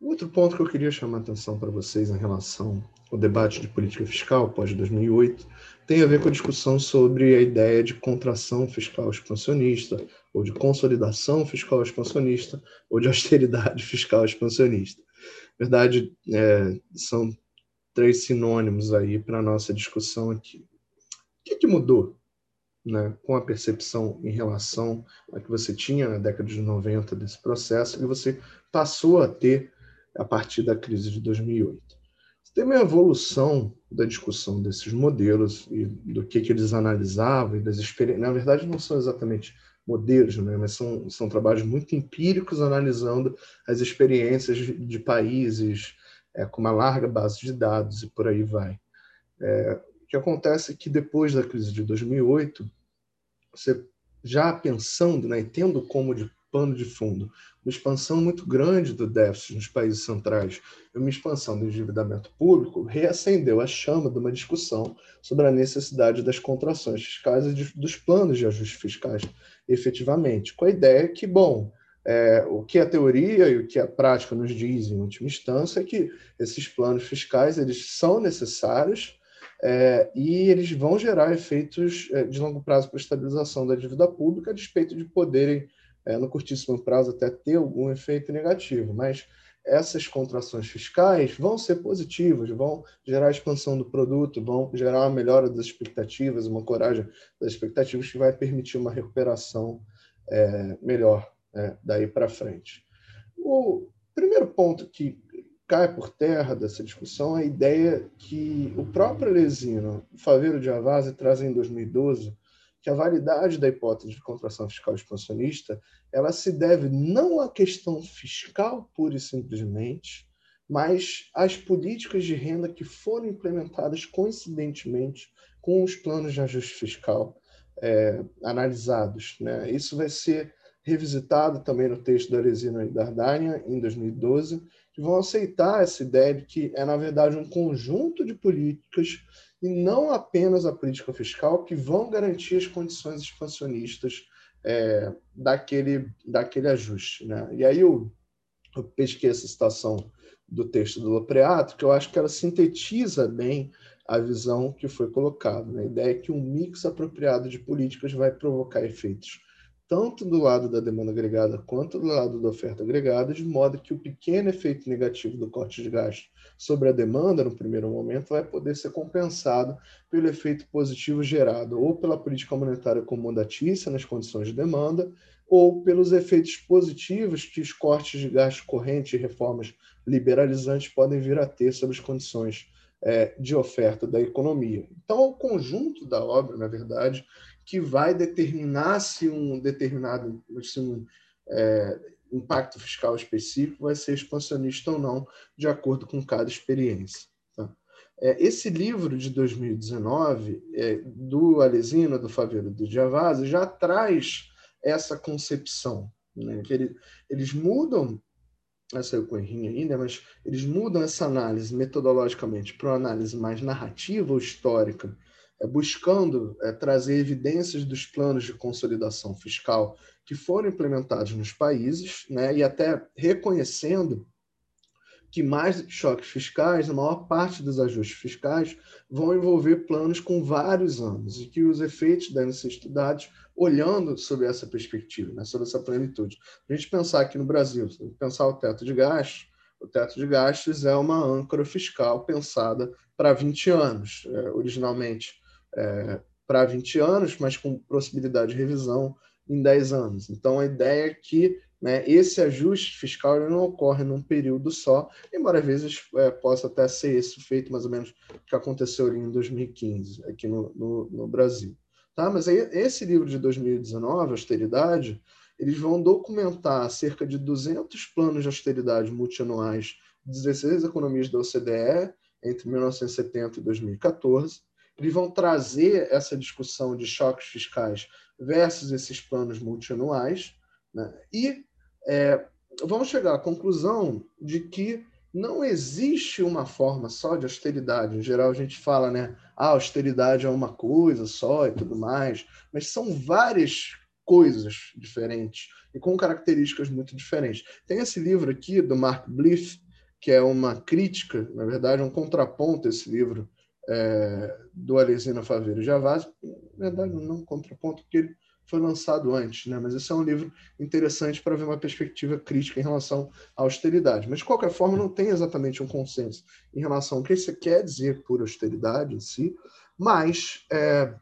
Outro ponto que eu queria chamar a atenção para vocês em relação ao debate de política fiscal pós 2008 tem a ver com a discussão sobre a ideia de contração fiscal expansionista, ou de consolidação fiscal expansionista, ou de austeridade fiscal expansionista. Na verdade, é, são três sinônimos aí para a nossa discussão aqui. O que, que mudou né, com a percepção em relação a que você tinha na década de 90 desse processo e você passou a ter a partir da crise de 2008. Teve uma evolução da discussão desses modelos e do que, que eles analisavam e das experiências. Na verdade, não são exatamente modelos, né? mas são, são trabalhos muito empíricos analisando as experiências de, de países é, com uma larga base de dados e por aí vai. É, o que acontece é que depois da crise de 2008, você já pensando né, e tendo como de pano de fundo. Uma expansão muito grande do déficit nos países centrais e uma expansão do endividamento público, reacendeu a chama de uma discussão sobre a necessidade das contrações fiscais e dos planos de ajuste fiscais, efetivamente, com a ideia que, bom, é, o que a teoria e o que a prática nos diz, em última instância, é que esses planos fiscais eles são necessários é, e eles vão gerar efeitos é, de longo prazo para a estabilização da dívida pública, a despeito de poderem é, no curtíssimo prazo até ter algum efeito negativo, mas essas contrações fiscais vão ser positivas, vão gerar expansão do produto, vão gerar uma melhora das expectativas, uma coragem das expectativas que vai permitir uma recuperação é, melhor é, daí para frente. O primeiro ponto que cai por terra dessa discussão é a ideia que o próprio Lesino, o Faveiro de Avase, traz em 2012 que a validade da hipótese de contração fiscal expansionista ela se deve não à questão fiscal pura e simplesmente, mas às políticas de renda que foram implementadas coincidentemente com os planos de ajuste fiscal é, analisados. Né? Isso vai ser revisitado também no texto da Resina e da Ardania, em 2012, que vão aceitar essa ideia de que é, na verdade, um conjunto de políticas e não apenas a política fiscal que vão garantir as condições expansionistas é, daquele, daquele ajuste. Né? E aí eu, eu pesquei essa citação do texto do Lopreato, que eu acho que ela sintetiza bem a visão que foi colocada. Né? A ideia é que um mix apropriado de políticas vai provocar efeitos tanto do lado da demanda agregada quanto do lado da oferta agregada, de modo que o pequeno efeito negativo do corte de gasto sobre a demanda, no primeiro momento, vai poder ser compensado pelo efeito positivo gerado ou pela política monetária acomodatícia nas condições de demanda, ou pelos efeitos positivos que os cortes de gasto corrente e reformas liberalizantes podem vir a ter sobre as condições é, de oferta da economia. Então, o conjunto da obra, na verdade, que vai determinar se um determinado se um, é, impacto fiscal específico vai ser expansionista ou não, de acordo com cada experiência. Tá? É, esse livro de 2019, é, do Alesina, do Faveiro do Giavazzi, já traz essa concepção, né? que ele, eles mudam essa é o Coerrinho ainda, mas eles mudam essa análise metodologicamente para uma análise mais narrativa ou histórica buscando é, trazer evidências dos planos de consolidação fiscal que foram implementados nos países, né, e até reconhecendo que mais choques fiscais, a maior parte dos ajustes fiscais vão envolver planos com vários anos e que os efeitos devem ser estudados olhando sobre essa perspectiva, né, sobre essa plenitude. A gente pensar aqui no Brasil, pensar o teto de gastos, o teto de gastos é uma âncora fiscal pensada para 20 anos. É, originalmente, é, para 20 anos, mas com possibilidade de revisão em 10 anos. Então, a ideia é que né, esse ajuste fiscal não ocorre num período só, embora às vezes é, possa até ser esse feito mais ou menos que aconteceu em 2015, aqui no, no, no Brasil. Tá? Mas aí, esse livro de 2019, Austeridade, eles vão documentar cerca de 200 planos de austeridade multianuais de 16 economias da OCDE entre 1970 e 2014, eles vão trazer essa discussão de choques fiscais versus esses planos multianuais, né? e é, vão chegar à conclusão de que não existe uma forma só de austeridade. Em geral, a gente fala, né? Ah, austeridade é uma coisa só e tudo mais, mas são várias coisas diferentes e com características muito diferentes. Tem esse livro aqui do Mark Bliff, que é uma crítica, na verdade, um contraponto esse livro é, do Alesina Faveiro Javaz, na verdade, não contraponto, porque ele foi lançado antes, né? mas esse é um livro interessante para ver uma perspectiva crítica em relação à austeridade. Mas, de qualquer forma, não tem exatamente um consenso em relação ao que você quer dizer por austeridade em si, mas é,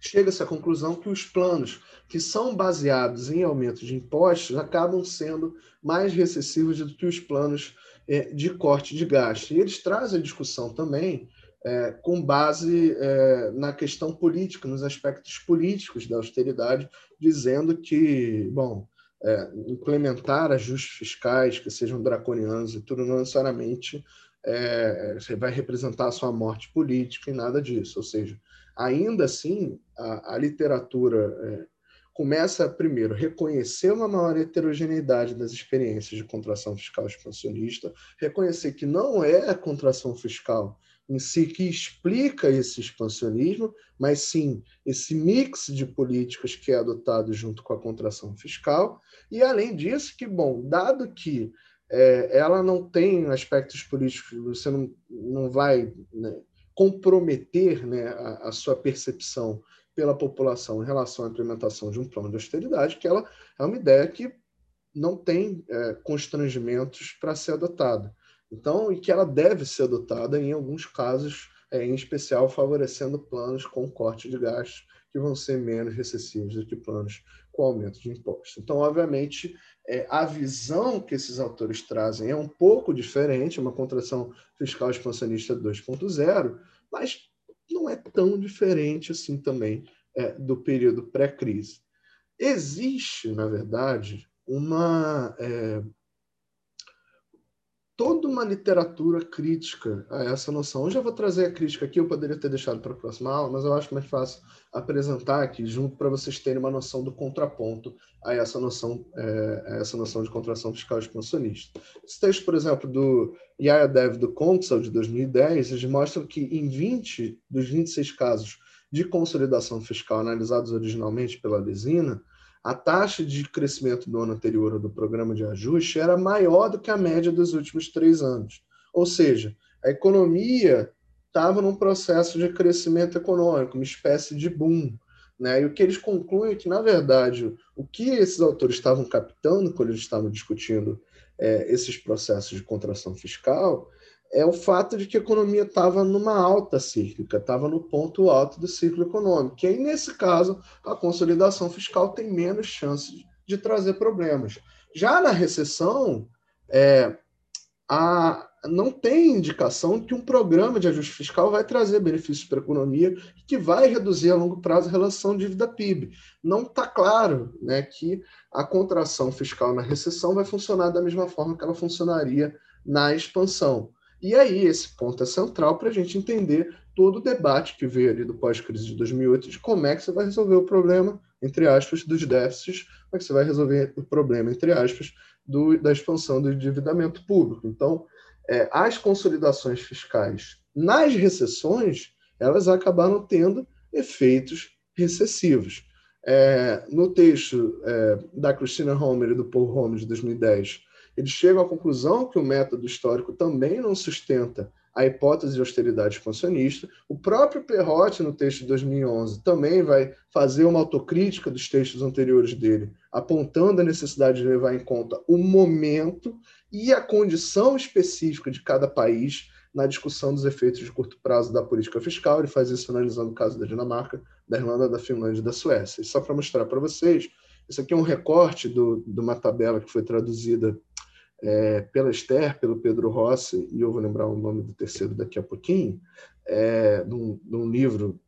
chega-se à conclusão que os planos que são baseados em aumento de impostos acabam sendo mais recessivos do que os planos é, de corte de gasto. E eles trazem a discussão também é, com base é, na questão política, nos aspectos políticos da austeridade, dizendo que, bom, é, implementar ajustes fiscais que sejam draconianos e tudo não necessariamente é, vai representar a sua morte política e nada disso. Ou seja, ainda assim, a, a literatura é, começa, primeiro, reconhecer uma maior heterogeneidade das experiências de contração fiscal expansionista, reconhecer que não é a contração fiscal em si que explica esse expansionismo, mas sim esse mix de políticas que é adotado junto com a contração fiscal. E, além disso, que, bom, dado que é, ela não tem aspectos políticos, você não, não vai né, comprometer né, a, a sua percepção pela população em relação à implementação de um plano de austeridade, que ela é uma ideia que não tem é, constrangimentos para ser adotada. Então, e que ela deve ser adotada em alguns casos, é, em especial favorecendo planos com corte de gastos que vão ser menos recessivos do que planos com aumento de impostos. Então, obviamente, é, a visão que esses autores trazem é um pouco diferente, uma contração fiscal expansionista 2.0, mas não é tão diferente assim também é, do período pré-crise. Existe, na verdade, uma é, toda uma literatura crítica a essa noção. Eu já vou trazer a crítica aqui, eu poderia ter deixado para a próxima aula, mas eu acho mais fácil apresentar aqui junto para vocês terem uma noção do contraponto a essa noção, é, a essa noção de contração fiscal expansionista. Esse texto, por exemplo, do Yaya Dev do Council de 2010, eles mostram que em 20 dos 26 casos de consolidação fiscal analisados originalmente pela Lesina, a taxa de crescimento do ano anterior do programa de ajuste era maior do que a média dos últimos três anos. Ou seja, a economia estava num processo de crescimento econômico, uma espécie de boom. Né? E o que eles concluem é que, na verdade, o que esses autores estavam captando quando eles estavam discutindo é, esses processos de contração fiscal é o fato de que a economia estava numa alta cíclica, estava no ponto alto do ciclo econômico. E aí, nesse caso, a consolidação fiscal tem menos chances de trazer problemas. Já na recessão, é, a, não tem indicação que um programa de ajuste fiscal vai trazer benefícios para a economia que vai reduzir a longo prazo a relação dívida-PIB. Não está claro né, que a contração fiscal na recessão vai funcionar da mesma forma que ela funcionaria na expansão. E aí, esse ponto é central para a gente entender todo o debate que veio ali do pós-crise de 2008 de como é que você vai resolver o problema, entre aspas, dos déficits, como é que você vai resolver o problema, entre aspas, do, da expansão do endividamento público. Então, é, as consolidações fiscais nas recessões, elas acabaram tendo efeitos recessivos. É, no texto é, da Christina Homer e do Paul Holmes, de 2010, eles chegam à conclusão que o método histórico também não sustenta a hipótese de austeridade expansionista. O próprio Perrotti, no texto de 2011, também vai fazer uma autocrítica dos textos anteriores dele, apontando a necessidade de levar em conta o momento e a condição específica de cada país na discussão dos efeitos de curto prazo da política fiscal. Ele faz isso analisando o caso da Dinamarca, da Irlanda, da Finlândia e da Suécia. E só para mostrar para vocês, isso aqui é um recorte do, de uma tabela que foi traduzida é, pela Esther, pelo Pedro Rossi, e eu vou lembrar o nome do terceiro daqui a pouquinho, é, num, num livro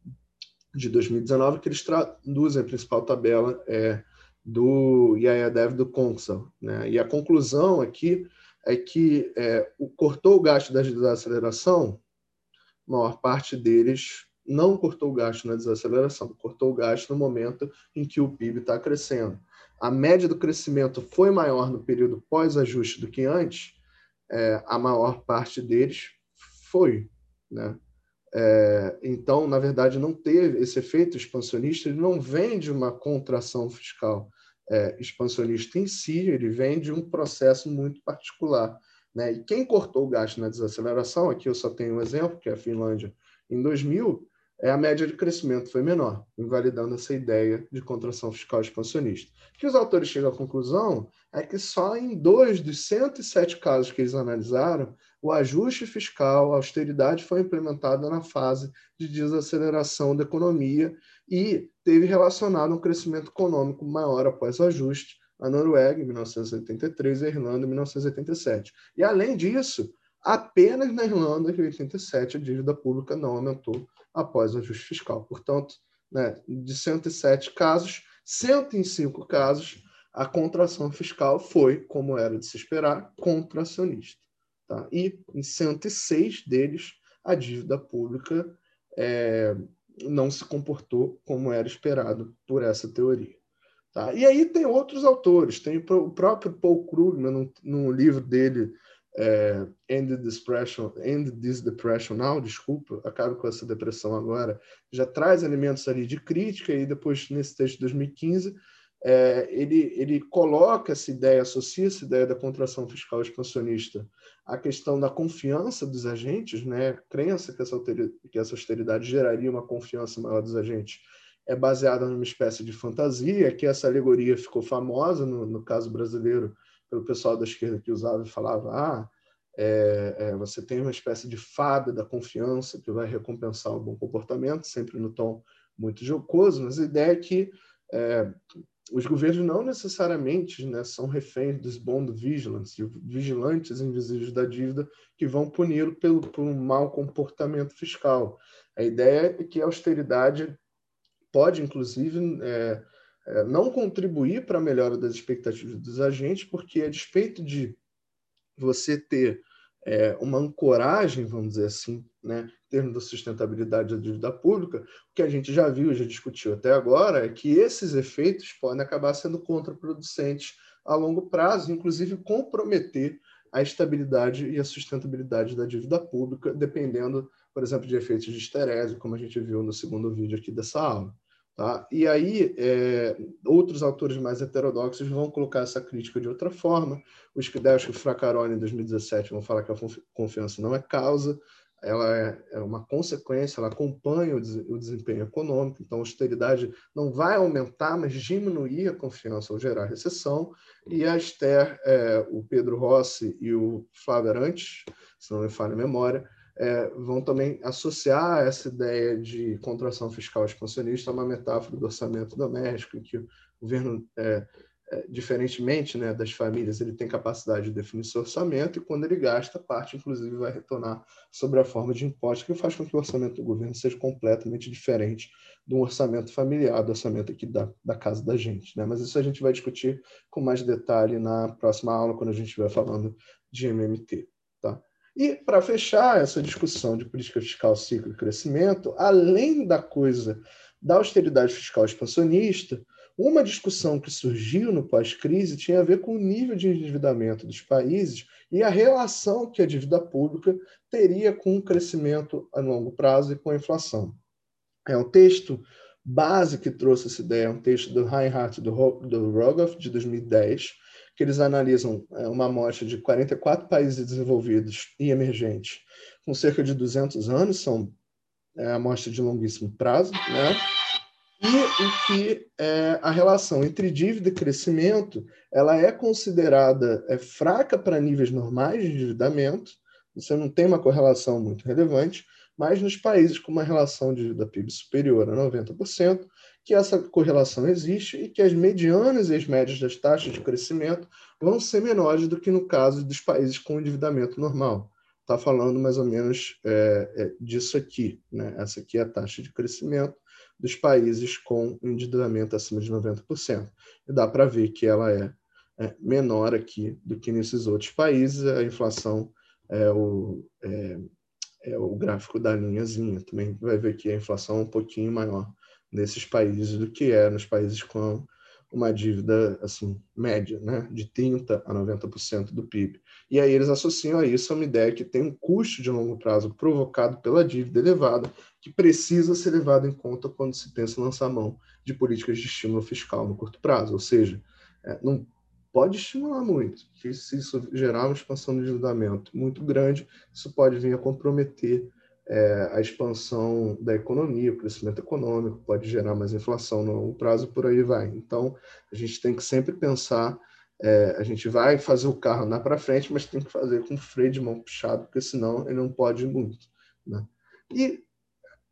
de 2019 que eles traduzem a principal tabela é, do Dev do Consul. Né? E a conclusão aqui é que é, o, cortou o gasto da desaceleração, a maior parte deles não cortou o gasto na desaceleração, cortou o gasto no momento em que o PIB está crescendo a média do crescimento foi maior no período pós-ajuste do que antes, é, a maior parte deles foi. Né? É, então, na verdade, não teve esse efeito expansionista, ele não vem de uma contração fiscal é, expansionista em si, ele vem de um processo muito particular Né? E quem cortou o gasto na desaceleração, aqui eu só tenho um exemplo, que é a Finlândia, em 2000, é, a média de crescimento foi menor, invalidando essa ideia de contração fiscal expansionista. O que os autores chegam à conclusão é que só em dois dos 107 casos que eles analisaram, o ajuste fiscal, a austeridade foi implementada na fase de desaceleração da economia e teve relacionado um crescimento econômico maior após o ajuste, a Noruega em 1983 e a Irlanda em 1987. E, além disso, apenas na Irlanda, em 87, a dívida pública não aumentou após o ajuste fiscal. Portanto, né, de 107 casos, 105 casos, a contração fiscal foi, como era de se esperar, contracionista. Tá? E em 106 deles, a dívida pública é, não se comportou como era esperado por essa teoria. Tá? E aí tem outros autores, tem o próprio Paul Krugman, no, no livro dele, é, End, Depression, End This Depression Now, desculpa, acabo com essa depressão agora, já traz elementos ali de crítica, e depois, nesse texto de 2015, é, ele, ele coloca essa ideia, associa essa ideia da contração fiscal expansionista à questão da confiança dos agentes, né? crença que essa, que essa austeridade geraria uma confiança maior dos agentes, é baseada numa espécie de fantasia, que essa alegoria ficou famosa no, no caso brasileiro, pelo pessoal da esquerda que usava e falava: ah, é, é, você tem uma espécie de fada da confiança que vai recompensar o bom comportamento, sempre no tom muito jocoso, mas a ideia é que é, os governos não necessariamente né, são reféns dos bond vigilance, vigilantes invisíveis da dívida, que vão puni-lo pelo, por um mau comportamento fiscal. A ideia é que a austeridade pode, inclusive, é, não contribuir para a melhora das expectativas dos agentes, porque a despeito de você ter é, uma ancoragem, vamos dizer assim, né, em termos da sustentabilidade da dívida pública, o que a gente já viu, já discutiu até agora, é que esses efeitos podem acabar sendo contraproducentes a longo prazo, inclusive comprometer a estabilidade e a sustentabilidade da dívida pública, dependendo, por exemplo, de efeitos de esterese, como a gente viu no segundo vídeo aqui dessa aula. Tá? E aí, é, outros autores mais heterodoxos vão colocar essa crítica de outra forma. Os que que o Fracarone, em 2017, vão falar que a confiança não é causa, ela é, é uma consequência, ela acompanha o desempenho econômico, então a austeridade não vai aumentar, mas diminuir a confiança ou gerar recessão. E a Esther, é, o Pedro Rossi e o Flávio Arantes, se não me falha a memória, é, vão também associar essa ideia de contração fiscal expansionista a uma metáfora do orçamento doméstico, em que o governo, é, é, diferentemente né, das famílias, ele tem capacidade de definir seu orçamento e quando ele gasta, parte, inclusive, vai retornar sobre a forma de imposto, que faz com que o orçamento do governo seja completamente diferente do orçamento familiar, do orçamento aqui da, da casa da gente. Né? Mas isso a gente vai discutir com mais detalhe na próxima aula, quando a gente estiver falando de MMT. E, para fechar essa discussão de política fiscal, ciclo e crescimento, além da coisa da austeridade fiscal expansionista, uma discussão que surgiu no pós-crise tinha a ver com o nível de endividamento dos países e a relação que a dívida pública teria com o crescimento a longo prazo e com a inflação. É um texto base que trouxe essa ideia, é um texto do Reinhard do Rogoff, de 2010, que eles analisam é, uma amostra de 44 países desenvolvidos e emergentes com cerca de 200 anos, são é, amostra de longuíssimo prazo, né? e em que é, a relação entre dívida e crescimento ela é considerada é, fraca para níveis normais de endividamento, você não tem uma correlação muito relevante, mas nos países com uma relação de dívida PIB superior a 90%, que essa correlação existe e que as medianas e as médias das taxas de crescimento vão ser menores do que no caso dos países com endividamento normal. Está falando mais ou menos é, é, disso aqui. Né? Essa aqui é a taxa de crescimento dos países com endividamento acima de 90%. E dá para ver que ela é, é, menor aqui do que nesses outros países. A inflação é o, é, é o gráfico da linhazinha. Também vai ver que a inflação é um pouquinho maior nesses países do que é nos países com uma dívida assim média, né, de 30 a 90% do PIB. E aí eles associam a isso a uma ideia que tem um custo de longo prazo provocado pela dívida elevada, que precisa ser levado em conta quando se pensa em lançar mão de políticas de estímulo fiscal no curto prazo, ou seja, é, não pode estimular muito, que se isso gerar uma expansão do endividamento muito grande, isso pode vir a comprometer é, a expansão da economia, o crescimento econômico, pode gerar mais inflação no longo prazo, por aí vai. Então, a gente tem que sempre pensar, é, a gente vai fazer o carro andar para frente, mas tem que fazer com freio de mão puxado, porque senão ele não pode ir muito. Né? E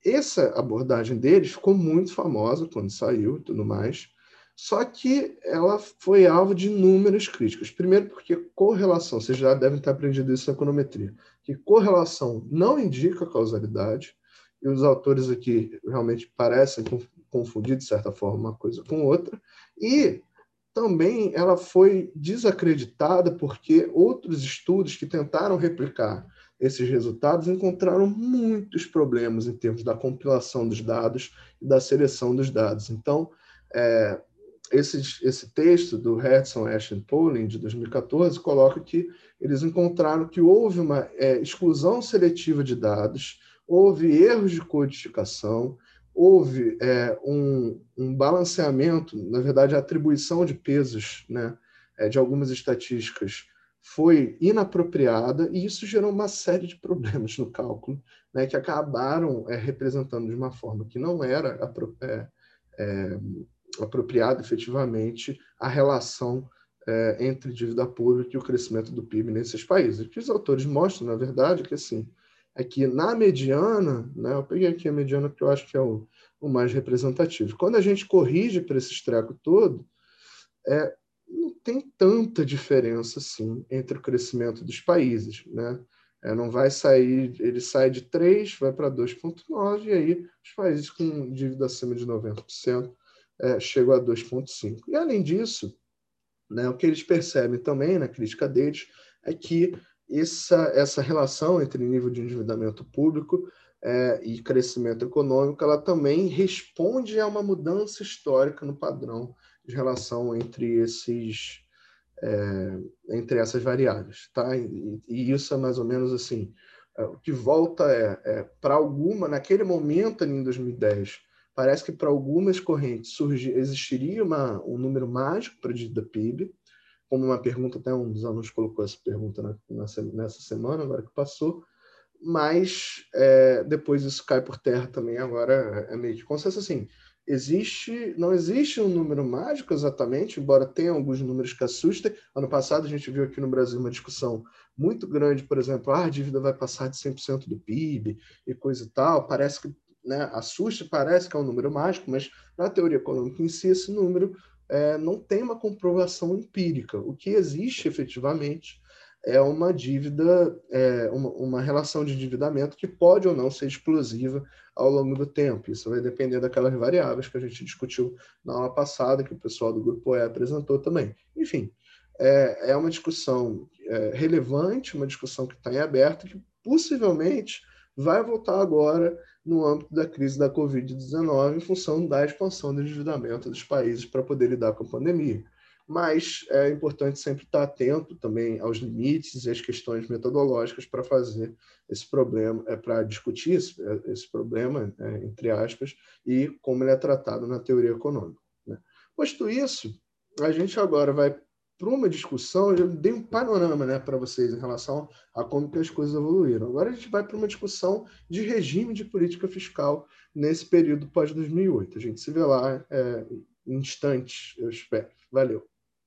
essa abordagem deles ficou muito famosa quando saiu e tudo mais, só que ela foi alvo de inúmeras críticas. Primeiro, porque correlação, vocês já devem ter aprendido isso na econometria, que correlação não indica causalidade, e os autores aqui realmente parecem confundir, de certa forma, uma coisa com outra, e também ela foi desacreditada porque outros estudos que tentaram replicar esses resultados encontraram muitos problemas em termos da compilação dos dados e da seleção dos dados. Então, é, esse, esse texto do Hedson Ashton Polling, de 2014, coloca que eles encontraram que houve uma é, exclusão seletiva de dados, houve erros de codificação, houve é, um, um, balanceamento, na verdade, a atribuição de pesos né, é, de algumas estatísticas foi inapropriada, e isso gerou uma série de problemas no cálculo, né, que acabaram é, representando de uma forma que não era é, é, apropriada efetivamente a relação é, entre dívida pública e o crescimento do PIB nesses países. O que os autores mostram, na verdade, é que assim, é que na mediana, né, eu peguei aqui a mediana porque eu acho que é o, o mais representativo. Quando a gente corrige para esse estreco todo, é, não tem tanta diferença assim entre o crescimento dos países, né? É, não vai sair, ele sai de 3, vai para 2,9, e aí os países com dívida acima de 90% é, chegou a 2,5. E, além disso, né, o que eles percebem também na crítica deles é que essa, essa relação entre nível de endividamento público é, e crescimento econômico, ela também responde a uma mudança histórica no padrão de relação entre esses é, entre essas variáveis, tá? E, e, isso é mais ou menos assim, é, o que volta é, é para alguma naquele momento ali em 2010 Parece que para algumas correntes surgi, existiria uma, um número mágico para dívida PIB, como uma pergunta, até um dos alunos colocou essa pergunta na, nessa semana, agora que passou, mas é, depois isso cai por terra também, agora é meio que consenso assim, existe, não existe um número mágico exatamente, embora tenha alguns números que assustem. Ano passado a gente viu aqui no Brasil uma discussão muito grande, por exemplo, ah, a dívida vai passar de 100% do PIB e coisa e tal. Parece que né, assusta, parece que é um número mágico, mas na teoria econômica em si, esse número é, não tem uma comprovação empírica. O que existe efetivamente é uma dívida, é, uma, uma, relação de endividamento que pode ou não ser explosiva ao longo do tempo. Isso vai depender daquelas variáveis que a gente discutiu na aula passada, que o pessoal do Grupo E apresentou também. Enfim, é, é uma discussão é, relevante, uma discussão que está em aberto, que possivelmente vai voltar agora no âmbito da crise da Covid-19, em função da expansão do endividamento dos países para poder lidar com a pandemia. Mas é importante sempre estar atento também aos limites e às questões metodológicas para fazer esse problema, é, para discutir esse, é, esse problema, é, entre aspas, e como ele é tratado na teoria econômica. Né? Posto isso, a gente agora vai para uma discussão, eu dei um panorama né, para vocês em relação a como que as coisas evoluíram. Agora a gente vai para uma discussão de regime de política fiscal nesse período pós-2008. A gente se vê lá é, em instantes, eu espero. Valeu.